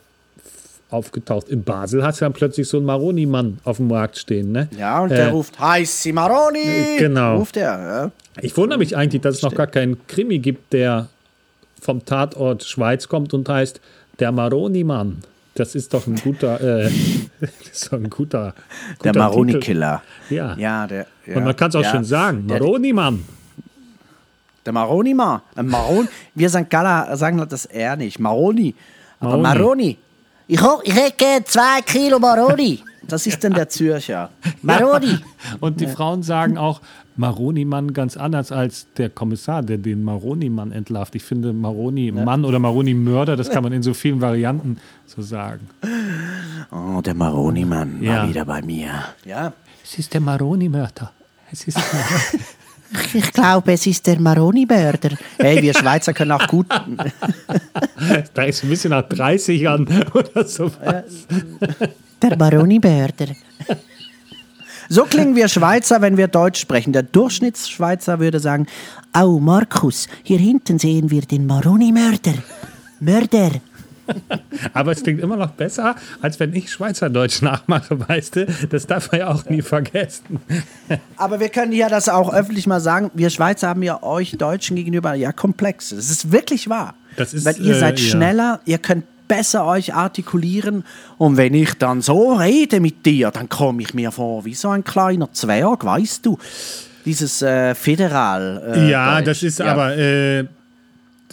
aufgetaucht. In Basel hast du dann plötzlich so einen Maroni-Mann auf dem Markt stehen, ne? Ja, und Äh, der ruft, heißi Maroni! äh, genau. Ruft er, ja. Ich wundere mich eigentlich, dass es noch gar keinen Krimi gibt, der vom Tatort Schweiz kommt und heißt Der Maroni-Mann. Das ist doch ein guter, äh, das ist doch ein guter, Der guter Maroni-Killer. Titel. Ja. Ja, der. Ja, Und man kann es auch ja. schön sagen. Der, Maroni-Mann. Der Maroni-Mann. Ein Maron, wir St. Galler sagen das R nicht. Maroni. Aber Maroni. Maroni. Ich, ich hätte zwei Kilo Maroni. Das ist denn der Zürcher. Maroni. Und die Frauen sagen auch Maroni-Mann ganz anders als der Kommissar, der den Maroni-Mann entlarvt. Ich finde Maroni-Mann oder Maroni-Mörder, das kann man in so vielen Varianten so sagen. Oh, der Maroni-Mann Ja. war wieder bei mir. Ja. Es ist der Maroni-Mörder. Es ist Ich glaube, es ist der Maroni-Mörder. Hey, wir Schweizer können auch gut. da ist ein bisschen nach 30 Jahren oder so. Der Maroni-Mörder. So klingen wir Schweizer, wenn wir Deutsch sprechen. Der Durchschnittsschweizer würde sagen: Au, Markus, hier hinten sehen wir den Maroni-Mörder. Mörder. Aber es klingt immer noch besser, als wenn ich Schweizerdeutsch nachmache, weißt du? Das darf man ja auch nie vergessen. Aber wir können ja das auch öffentlich mal sagen: Wir Schweizer haben ja euch Deutschen gegenüber ja komplex. Das ist wirklich wahr. Das ist, Weil ihr äh, seid ja. schneller, ihr könnt besser euch artikulieren. Und wenn ich dann so rede mit dir, dann komme ich mir vor wie so ein kleiner Zwerg, weißt du? Dieses äh, Föderal. Äh, ja, Deutsch. das ist Ja. aber, äh,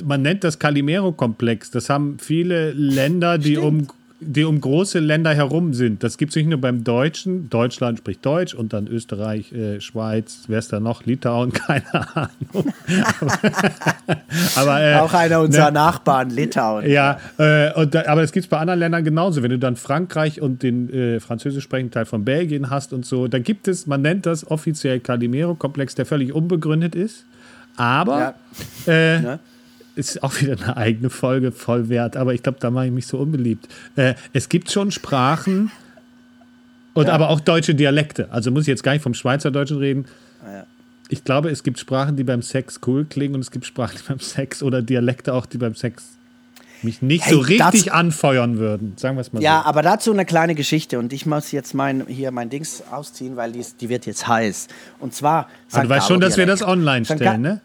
man nennt das Calimero-Komplex. Das haben viele Länder, die um, die um große Länder herum sind. Das gibt es nicht nur beim Deutschen. Deutschland spricht Deutsch und dann Österreich, äh, Schweiz, wer ist da noch? Litauen, keine Ahnung. aber, äh, Auch einer unserer ne? Nachbarn, Litauen. Ja, äh, und aber das gibt es bei anderen Ländern genauso. Wenn du dann Frankreich und den äh, französisch sprechenden Teil von Belgien hast und so, da gibt es, man nennt das offiziell Calimero-Komplex, der völlig unbegründet ist. Aber äh, Ja. Ist auch wieder eine eigene Folge voll wert. Aber ich glaube, da mache ich mich so unbeliebt. Äh, es gibt schon Sprachen und aber auch deutsche Dialekte. Also muss ich jetzt gar nicht vom Schweizerdeutschen reden. Ich glaube, es gibt Sprachen, die beim Sex cool klingen und es gibt Sprachen, die beim Sex oder Dialekte auch, die beim Sex mich nicht Hey, so richtig anfeuern würden. Sagen wir es mal Ja, so. aber dazu eine kleine Geschichte und ich muss jetzt mein, hier mein Dings ausziehen, weil die, die wird jetzt heiß. Und zwar. Aber du weißt schon, dass wir das online St. stellen, ne?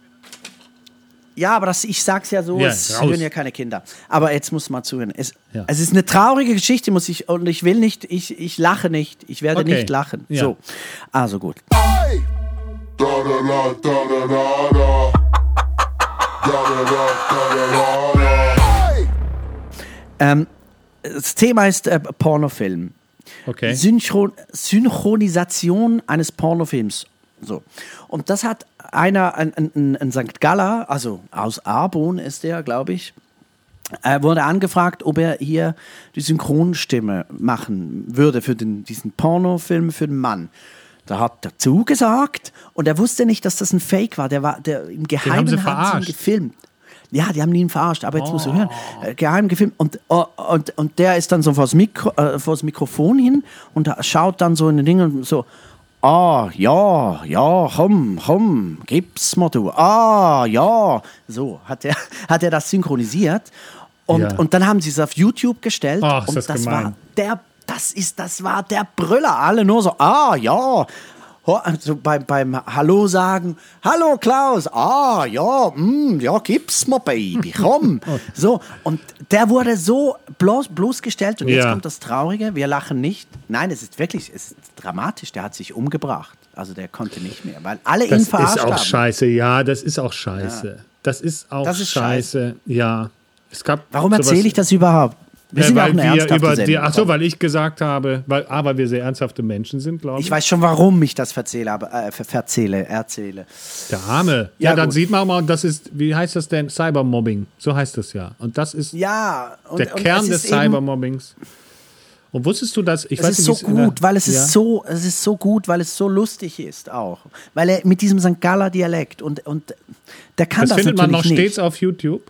Ja, aber das, ich sag's ja so, Ja, es raus. hören ja keine Kinder. Aber jetzt muss man zuhören. Es, Ja. es ist eine traurige Geschichte, muss ich, und ich will nicht, ich, ich lache nicht, ich werde Okay. nicht lachen. Ja. So, also gut. Hey! Da da da. Hey! Ähm, das Thema ist äh, Pornofilm. Okay. Synchron Synchronisation eines Pornofilms. So. Und das hat einer, ein, ein, ein St. Galler, also aus Arbon ist der, glaube ich, äh, wurde angefragt, ob er hier die Synchronstimme machen würde für den, diesen Pornofilm für den Mann. Da hat er zugesagt und er wusste nicht, dass das ein Fake war. Der war der im Geheimen haben sie ihn gefilmt. Ja, die haben ihn verarscht, aber jetzt musst du hören. Oh. Äh, geheim gefilmt. Und, oh, und, und der ist dann so vors, Mikro, äh, vors Mikrofon hin und schaut dann so in den Ding und so, ah, ja, ja, komm, komm, gib's mir du. Ah, ja. So hat er, hat er das synchronisiert. Und, Ja. und dann haben sie es auf YouTube gestellt. Ach, und das das war der, das ist, das war der Brüller. Alle nur so, ah, ja. Also beim, beim Hallo sagen, Hallo Klaus, ah ja, mm, ja, gib's mir, Baby, komm. so, und der wurde so bloß, bloßgestellt und jetzt Ja. kommt das Traurige, wir lachen nicht. Nein, es ist wirklich, es ist dramatisch, der hat sich umgebracht. Also der konnte nicht mehr, weil alle ihn Das ist verarscht auch haben. scheiße, ja, das ist auch scheiße. Das ist auch Das ist scheiße. ja. Es gab Warum erzähle ich das überhaupt? Wir Äh, sind ja auch weil eine wir ernsthafte über die, ach so, weil ich gesagt habe, weil, ah, weil wir sehr ernsthafte Menschen sind, glaube ich. ich weiß schon, warum ich das verzähle, aber, äh, ver- verzähle, erzähle. Der Arme. Ja, Ja, dann gut. sieht man auch mal, das ist, wie heißt das denn? Cybermobbing. So heißt das ja. Und das ist Ja, und, der und Kern es des Cybermobbings. Und wusstest du das? Ich Es weiß ist nicht, so gut, weil es ja? ist so, es ist so gut, weil es so lustig ist auch. Weil er mit diesem St. Galler Dialekt und, und der kann Das das, findet man noch natürlich stets nicht. auf YouTube.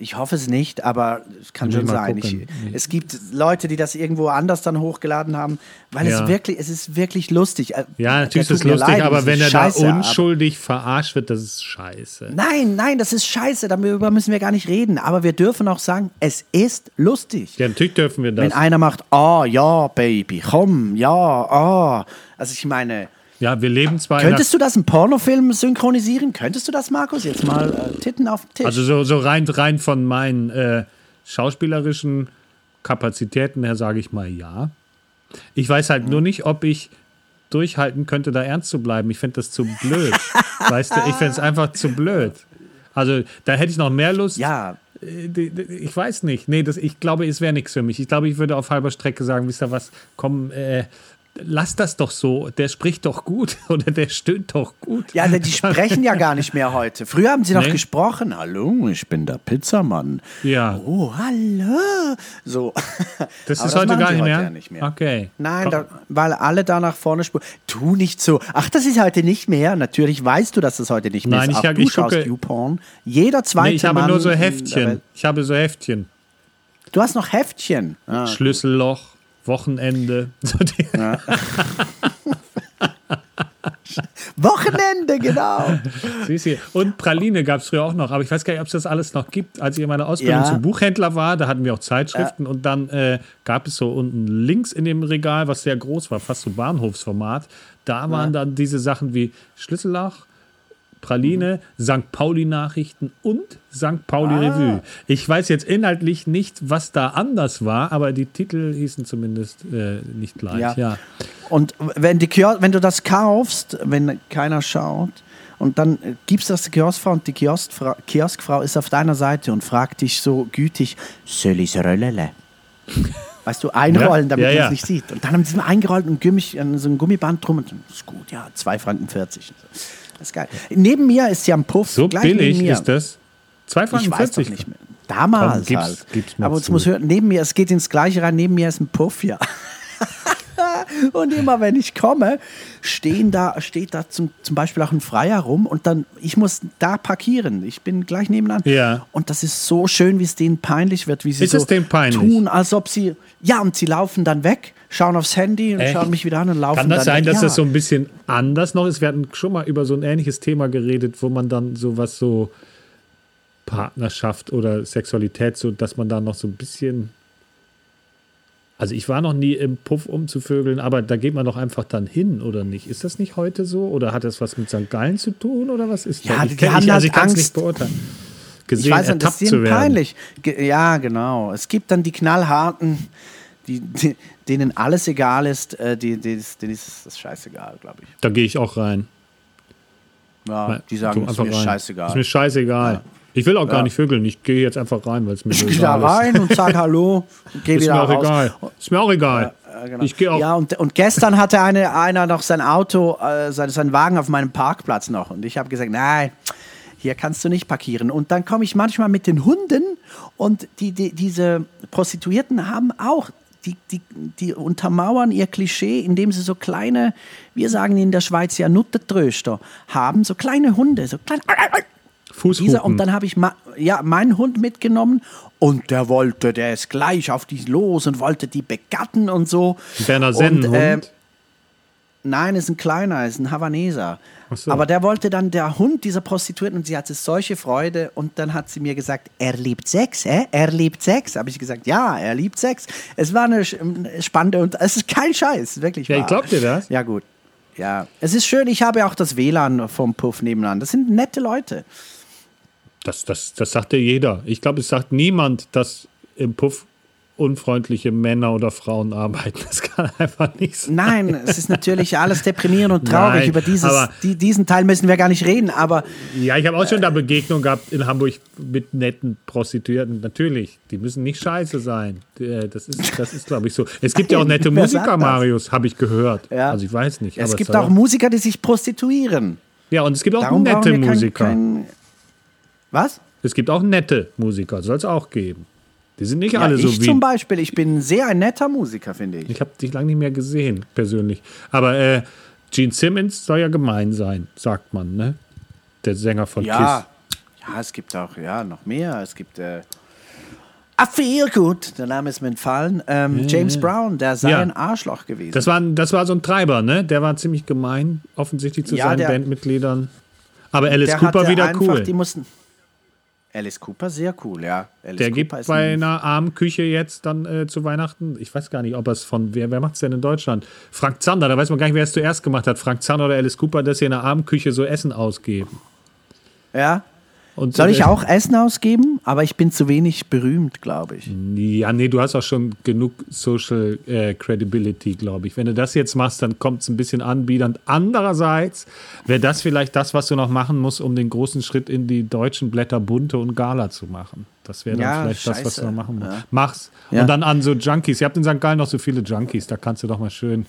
Ich hoffe es nicht, aber es kann schon sein. Ich, es gibt Leute, die das irgendwo anders dann hochgeladen haben, weil Ja. es wirklich, es ist wirklich lustig. Äh, Ja, natürlich ist es lustig, leid, aber wenn er da unschuldig verarscht wird, das ist scheiße. Nein, nein, das ist scheiße, darüber müssen wir gar nicht reden. Aber wir dürfen auch sagen, es ist lustig. Ja, natürlich dürfen wir Wenn das. einer macht, ah ja, Baby, komm, ja, ah. Also ich meine, Ja, wir leben zwar könntest du das im Pornofilm synchronisieren? Könntest du das, Markus? Jetzt mal äh, Titten auf den Tisch. also so, so rein, rein von meinen äh, schauspielerischen Kapazitäten her sage ich mal ja. Ich weiß halt nur nicht, ob ich durchhalten könnte, da ernst zu bleiben. Ich finde das zu blöd. weißt du, ich finde es einfach zu blöd. Also da hätte ich noch mehr Lust. ja, Äh, Ich weiß nicht. Nee, das, ich glaube, es wäre nichts für mich. Ich glaube, ich würde auf halber Strecke sagen, wisst ihr was, komm, äh, lass das doch so. Der spricht doch gut oder der stöhnt doch gut. ja, die sprechen ja gar nicht mehr heute. Früher haben sie noch Nee. gesprochen. Hallo, ich bin der Pizzamann. Ja. Oh, hallo. So. Das ist heute machen gar nicht mehr? ja nicht mehr. Okay. Nein, da, weil alle da nach vorne spuren. Tu nicht so. Ach, das ist heute nicht mehr. Natürlich weißt du, dass das heute nicht mehr Nein, ist. ich Auch hab- du ich schaust gucke- YouPorn. Jeder zweite Nee, ich habe Mann nur so Heftchen. Ich habe so Heftchen. Du hast noch Heftchen. Ah. Schlüsselloch, Wochenende. Die, Wochenende, genau. Und Praline gab es früher auch noch, aber ich weiß gar nicht, ob es das alles noch gibt. Als ich in meiner Ausbildung Ja. zum Buchhändler war, da hatten wir auch Zeitschriften und dann äh, gab es so unten links in dem Regal, was sehr groß war, fast so Bahnhofsformat, da waren dann diese Sachen wie Schlüsselloch, Praline, St. Pauli-Nachrichten und St. Pauli-Revue. Ich weiß jetzt inhaltlich nicht, was da anders war, aber die Titel hießen zumindest äh, nicht gleich. Ja. Ja. Und wenn, die Kio wenn du das kaufst, wenn keiner schaut, und dann äh, gibst du das der Kioskfrau und die Kioskfrau, Kioskfrau ist auf deiner Seite und fragt dich so gütig, soll ich's röllele? Weißt du, einrollen, damit Ja, man ja. es nicht sieht. Und dann haben sie mal eingerollt und Gummich, an so ein Gummiband drum und ist gut, ja, 2 Franken 40. Das ist geil. Neben mir ist ja ein Puff. So gleich neben billig mir. ist das. 2 Ich Franken weiß 40. doch nicht mehr. Damals Komm, gib's- halt. gib's Aber zu. muss hören, neben mir, es geht ins Gleiche rein, neben mir ist ein Puff, ja. und immer wenn ich komme, stehen da, steht da zum, zum Beispiel auch ein Freier rum und dann, ich muss da parkieren. Ich bin gleich nebenan. Ja. Und das ist so schön, wie es denen peinlich wird, wie sie Ist so es denen peinlich? tun, als ob sie, ja, und sie laufen dann weg, schauen aufs Handy und Echt? schauen mich wieder an und laufen Kann das dann sein, dass ja. das so ein bisschen anders noch ist? Wir hatten schon mal über so ein ähnliches Thema geredet, wo man dann sowas so Partnerschaft oder Sexualität, so dass man da noch so ein bisschen. Also ich war noch nie im Puff umzuvögeln, aber da geht man doch einfach dann hin, oder nicht? Ist das nicht heute so? Oder hat das was mit St. Gallen zu tun? Oder was ist Ja, das? die Ich, kenn, haben ich, also ich kann es nicht beurteilen. Gesehen, Ich weiß nicht, das ertappt ist zu werden. peinlich. Ge ja, genau. Es gibt dann die knallharten, die, die, denen alles egal ist, äh, die, die, denen ist das scheißegal, glaube ich. Da gehe ich auch rein. Ja, die sagen, ist mir rein. scheißegal. Ist mir scheißegal. Ich will auch gar Ja. nicht vögeln. Ich gehe jetzt einfach rein, weil es mir ich so gehe da egal ist. rein und sag Hallo und gehe Ist wieder mir auch raus. egal. Ist mir auch egal. Ja, genau. Ich gehe auch. Ja, und, und gestern hatte eine, einer noch sein Auto, äh, sein, sein Wagen auf meinem Parkplatz noch. Und ich habe gesagt, nein, hier kannst du nicht parkieren. Und dann komme ich manchmal mit den Hunden und die, die, diese Prostituierten haben auch, die, die, die untermauern ihr Klischee, indem sie so kleine, wir sagen in der Schweiz ja Nuttertröster, haben, so kleine Hunde, so kleine... Dieser, und dann habe ich ma, ja, meinen Hund mitgenommen und der wollte, der ist gleich auf die los und wollte die begatten und so. Berner Und, Sennenhund. ähm, Nein, ist ein kleiner, ist ein Havaneser. So. Aber der wollte dann der Hund dieser Prostituierten und sie hatte solche Freude und dann hat sie mir gesagt, er liebt Sex, äh? Er liebt Sex. Habe ich gesagt, ja, er liebt Sex. Es war eine eine spannende und es ist kein Scheiß, wirklich Ja, ich wahr. glaub dir das. Ja gut. Ja, es ist schön, ich habe auch das WLAN vom Puff nebenan. Das sind nette Leute. Das, das, das sagt ja jeder. Ich glaube, es sagt niemand, dass im Puff unfreundliche Männer oder Frauen arbeiten. Das kann einfach nicht sein. Nein, es ist natürlich alles deprimierend und traurig. Nein, Über dieses, die, diesen Teil müssen wir gar nicht reden, aber Ja, ich habe auch schon da Begegnungen gehabt in Hamburg mit netten Prostituierten. Natürlich, die müssen nicht scheiße sein. Äh, Das ist, das ist glaube ich, so. Es gibt ja auch nette Musiker? Marius, habe ich gehört. Ja. Also ich weiß nicht. es gibt auch Musiker, die sich prostituieren. Ja, und es gibt auch Darum nette wir kein, Musiker. Kein, was? Es gibt auch nette Musiker, soll es auch geben. Die sind nicht Ja, alle so ich wie. zum Beispiel, ich bin sehr ein netter Musiker, finde ich. Ich habe dich lange nicht mehr gesehen, persönlich. Aber äh, Gene Simmons soll ja gemein sein, sagt man, ne? Der Sänger von Ja, ja, es gibt auch, ja, noch mehr. Es gibt, äh, I feel good, der Name ist mir entfallen. Ähm, James Brown, der sei Ja. ein Arschloch gewesen. Kiss. Das war, das war so ein Treiber, ne? Der war ziemlich gemein, offensichtlich zu Ja, seinen der- Bandmitgliedern. Aber Alice Cooper wieder einfach, cool. Die mussten, Alice Cooper, sehr cool, ja. Alice Der Cooper gibt ist bei ein- einer Armküche jetzt dann äh, zu Weihnachten, ich weiß gar nicht, ob er es von, wer, wer macht es denn in Deutschland? Frank Zander, da weiß man gar nicht, wer es zuerst gemacht hat. Frank Zander oder Alice Cooper, dass sie in der Armküche so Essen ausgeben. Ja. Und, Soll ich äh, auch Essen ausgeben? Aber ich bin zu wenig berühmt, glaube ich. Ja, nee, du hast auch schon genug Social äh, Credibility, glaube ich. Wenn du das jetzt machst, dann kommt es ein bisschen anbiedernd. Andererseits wäre das vielleicht das, was du noch machen musst, um den großen Schritt in die deutschen Blätter Bunte und Gala zu machen. Das wäre dann Ja, vielleicht das, was du scheiße. noch machen musst. Ja. Mach's. Ja. Und dann an so Junkies. Ihr habt in St. Gallen noch so viele Junkies, da kannst du doch mal schön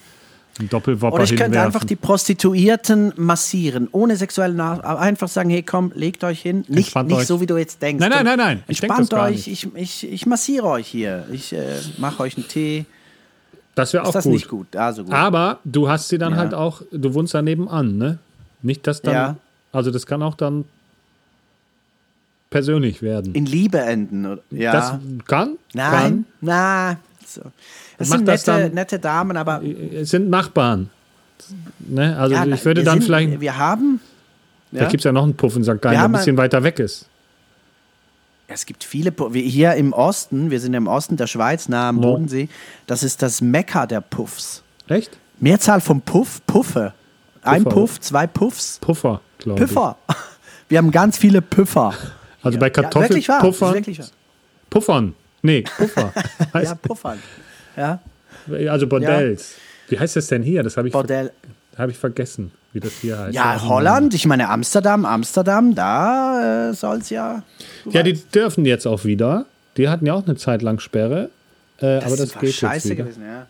einen Doppelwopper Oder ich könnte hinwerfen. einfach die Prostituierten massieren, ohne sexuellen Nach einfach sagen, hey komm, legt euch hin. Nicht, Entspannt nicht euch. so, wie du jetzt denkst. Nein, nein, nein, nein, ich Entspannt euch, ich, ich, ich massiere euch hier. Ich äh, mache euch einen Tee. das wäre auch das gut. nicht gut? Also gut. Aber du hast sie dann Ja. halt auch, du wohnst da nebenan, ne? Nicht, dass dann, Ja. also das kann auch dann persönlich werden. In Liebe enden. oder- Ja. Das kann, Nein, na. So. Das sind das nette, dann- nette Damen, aber. Es sind Nachbarn. Ne? Also ja, ich würde wir dann sind, vielleicht, Wir haben. da Ja, gibt es ja noch einen Puff in St. Gallen, der ein bisschen weiter weg ist. es gibt viele. Pu- wir Hier im Osten, wir sind im Osten der Schweiz, nah am. Bodensee. Das ist das Mekka der Puffs. Echt? Mehrzahl vom Puff, Puffe. Ein Puffer. Puff, zwei Puffs. Puffer, glaube ich. Püffer. Wir haben ganz viele Püffer. Also bei Ja, wirklich wahr. das wirklich wahr. Puffern. Nee, Puffer. Ja, heißt, Puffern. Ja, Also Bordells. Wie heißt das denn hier? Das habe ich, ver hab ich vergessen, wie das hier heißt. Ja, Holland, ich meine Amsterdam, Amsterdam, da äh, soll es ja. Ja, die dürfen jetzt auch wieder. Die hatten ja auch eine Zeit lang Sperre. Äh, aber das ist geht scheiße jetzt wieder. gewesen, ja.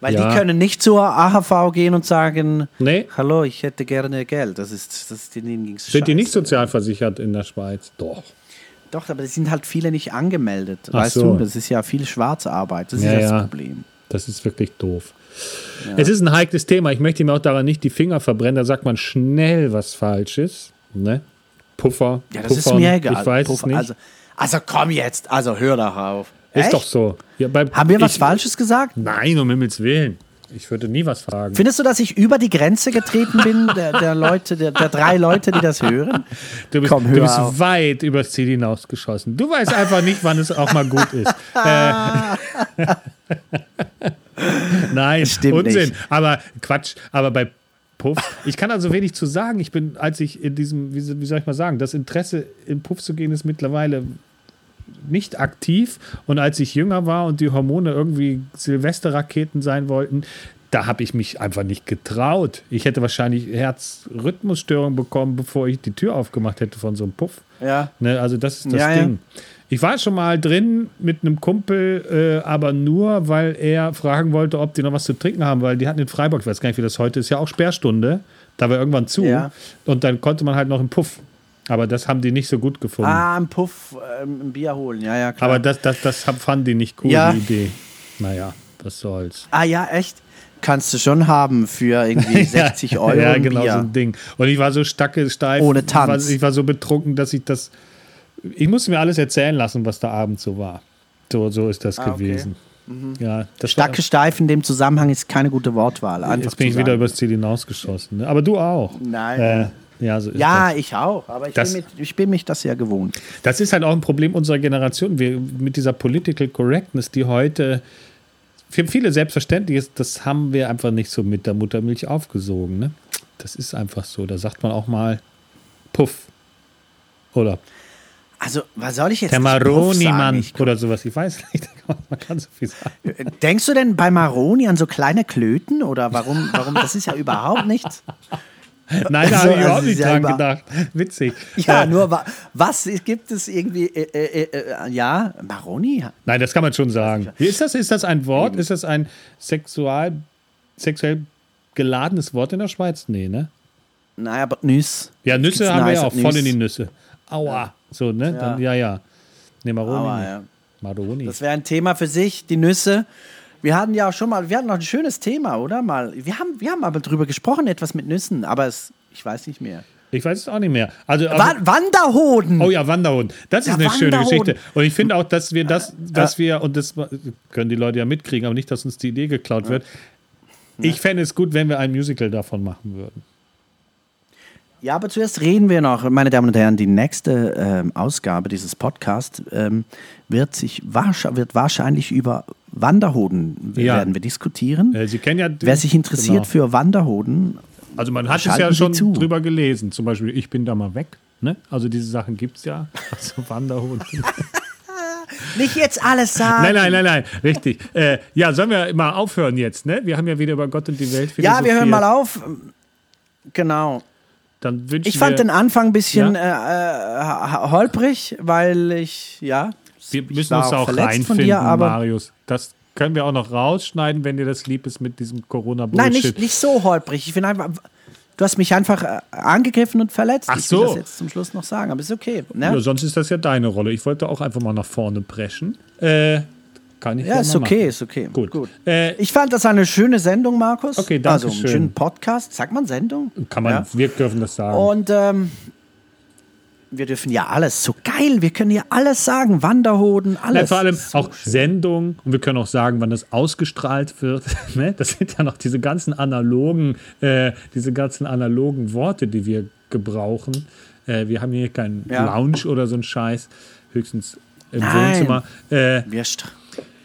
Weil Ja. die können nicht zur AHV gehen und sagen, Nee. hallo, ich hätte gerne Geld. Das ist, das ist denen ging's Sind die scheiße. nicht sozialversichert in der Schweiz? Doch. Doch, aber es sind halt viele nicht angemeldet. Ach weißt so. du, das ist ja viel Schwarzarbeit. Das Ja, ist das ja. Problem. Das ist wirklich doof. Es ist ein heikles Thema. Ich möchte mir auch daran nicht die Finger verbrennen. Da sagt man schnell was Falsches. Ne? Puffer. Ja, das ist Puffern, mir egal. Ich weiß Puffer, es nicht. Also, also komm jetzt, also hör doch auf. ist Echt? doch so. Ja, Haben wir was Falsches gesagt? Nein, um Himmels Willen. Ich würde nie was fragen. Findest du, dass ich über die Grenze getreten bin, der, der Leute, der, der drei Leute, die das hören? Du bist, Komm, du bist auf. weit übers Ziel hinausgeschossen. Du weißt einfach nicht, wann es auch mal gut ist. äh, Nein, Stimmt Unsinn. nicht. Aber Quatsch. Aber bei Puff, ich kann also wenig zu sagen. Ich bin, als ich in diesem, wie soll ich mal sagen, das Interesse in Puff zu gehen ist mittlerweile nicht aktiv. Und als ich jünger war und die Hormone irgendwie Silvesterraketen sein wollten, da habe ich mich einfach nicht getraut. Ich hätte wahrscheinlich Herzrhythmusstörungen bekommen, bevor ich die Tür aufgemacht hätte von so einem Puff. Ja. Ne, also das ist das Ja, ja. Ding. Ich war schon mal drin mit einem Kumpel, äh, aber nur, weil er fragen wollte, ob die noch was zu trinken haben, weil die hatten in Freiburg, ich weiß gar nicht, wie das heute ist, ja auch Sperrstunde. Da war irgendwann zu. Ja. Und dann konnte man halt noch einen Puff. Aber das haben die nicht so gut gefunden. Ah, ein Puff, ähm, ein Bier holen. Ja, ja, klar. aber das, das, das fanden die nicht cool, Ja. die Idee. Naja, was soll's. ah, ja, echt? Kannst du schon haben für irgendwie 60 Euro ja, genau Bier. so ein Ding. Und ich war so stacke, steif. Ohne Ich war, Tanz. ich war so betrunken, dass ich das. Ich musste mir alles erzählen lassen, was da abends so war. So, so ist das Ah, okay. gewesen. Ja, das Stacke steif in dem Zusammenhang ist keine gute Wortwahl. jetzt bin ich wieder übers Ziel hinausgeschossen. Ne? Aber du auch. Nein. Äh, ja, so ist Ja, das. ich auch. Aber ich Das- bin, mit, ich bin mich das ja gewohnt. Das ist halt auch ein Problem unserer Generation. Wir, mit dieser Political Correctness, die heute für viele selbstverständlich ist, das haben wir einfach nicht so mit der Muttermilch aufgesogen. Ne? Das ist einfach so. Da sagt man auch mal Puff. Oder Also, was soll ich jetzt der nicht Puff Maroni, sagen? Mann. Ich- Oder sowas. Ich weiß nicht. Man kann so viel sagen. Denkst du denn bei Maroni an so kleine Klöten oder warum? Warum? Das ist ja überhaupt nichts. Nein, da Also, habe ich also überhaupt nicht ist ja dran gedacht. Witzig. Ja, Äh, nur wa was gibt es irgendwie? Äh, äh, äh, ja, Maroni? Nein, das kann man schon sagen. Ist das, ist das ein Wort? Ist das ein sexual, sexuell geladenes Wort in der Schweiz? Nee, ne? Naja, aber Nüss. Ja, Nüsse Gibt's haben wir ja auch voll Nüsse? in die Nüsse. Aua. So, ne? Dann, ja, ja. Ne, Maroni. Nicht. ja. Maroni. Das wäre ein Thema für sich, die Nüsse. Wir hatten ja auch schon mal, wir hatten noch ein schönes Thema, oder? Mal, wir haben, wir haben aber drüber gesprochen, etwas mit Nüssen, aber es, ich weiß nicht mehr. Ich weiß es auch nicht mehr. Also, also Wa Wanderhoden! Oh ja, Wanderhund. Das ist Ja, eine schöne. Geschichte. Und ich finde auch, dass wir das, dass wir, und das können die Leute ja mitkriegen, aber nicht, dass uns die Idee geklaut wird. Ich fände es gut, wenn wir ein Musical davon machen würden. Ja, aber zuerst reden wir noch, meine Damen und Herren, die nächste ähm, Ausgabe dieses Podcasts ähm, wird sich wahrsch wird wahrscheinlich über Wanderhoden Ja. werden wir diskutieren. Äh, Sie kennen ja. Wer sich interessiert Genau. für Wanderhoden, Also man hat es ja schon zu. drüber gelesen. Zum Beispiel, ich bin da mal weg. Ne? Also diese Sachen gibt es ja. Also Wanderhund. nicht jetzt alles sagen. nein, nein, nein, nein. Richtig. Äh, ja, sollen wir mal aufhören jetzt, ne? Wir haben ja wieder über Gott und die Welt Ja, wir hören mal auf. Genau. Dann wünschen Ich fand wir, den Anfang ein bisschen äh, äh, holprig, weil ich, ja. Wir müssen uns auch reinfinden, dir, aber Marius. Das können wir auch noch rausschneiden, wenn dir das lieb ist mit diesem Corona-Bullshit. Nein, nicht, nicht so holprig. Ich finde einfach, du hast mich einfach äh, angegriffen und verletzt. Ach ich will so. das jetzt zum Schluss noch sagen, aber ist okay. Ne? Ja, sonst ist das ja deine Rolle. Ich wollte auch einfach mal nach vorne preschen. Äh, kann ich ja, Ja, ist okay, machen. ist okay. Gut. Äh, Ich fand das eine schöne Sendung, Markus. Okay, danke Also einen schön. schönen Podcast. Sagt man Sendung? kann man, Ja. wir dürfen das sagen. Und ähm, wir dürfen ja alles. So geil, wir können ja alles sagen. Wanderhoden, alles. Nein, vor allem So auch Sendung und wir können auch sagen, wann das ausgestrahlt wird. ne? Das sind ja noch diese ganzen analogen, äh, diese ganzen analogen Worte, die wir gebrauchen. Äh, wir haben hier keinen Ja. Lounge oder so einen Scheiß, höchstens im Nein. Wohnzimmer. Äh, Wir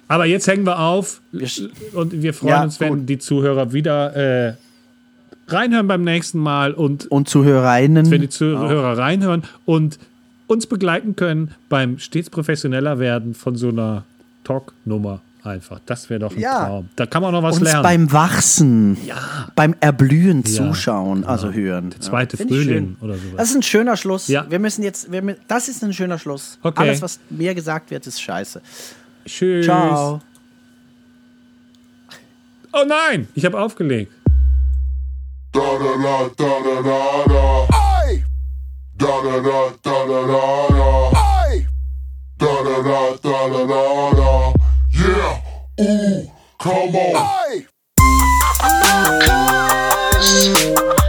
aber jetzt hängen wir auf Wir und wir freuen Ja, uns, wenn die Zuhörer wieder äh, reinhören beim nächsten Mal und Und Zuhörerinnen. wenn die Zuhörer reinhören und uns begleiten können beim stets professioneller werden von so einer Talk-Nummer einfach. Das wäre doch ein Ja. Traum. Da kann man noch was uns lernen. beim Wachsen, beim Erblühen zuschauen, genau. also hören. Der zweite ich Frühling oder sowas. Das ist ein schöner Schluss. Ja. Wir müssen jetzt, wir, das ist ein schöner Schluss. Okay. Alles, was mir gesagt wird, ist scheiße. Tschüss. Ciao. Oh nein, ich habe aufgelegt. Da da da da da da da. Hey! Da da da da da da da. Hey! Da da da da da da da. Yeah! Ooh! Come on! Hey! Marius, geraten in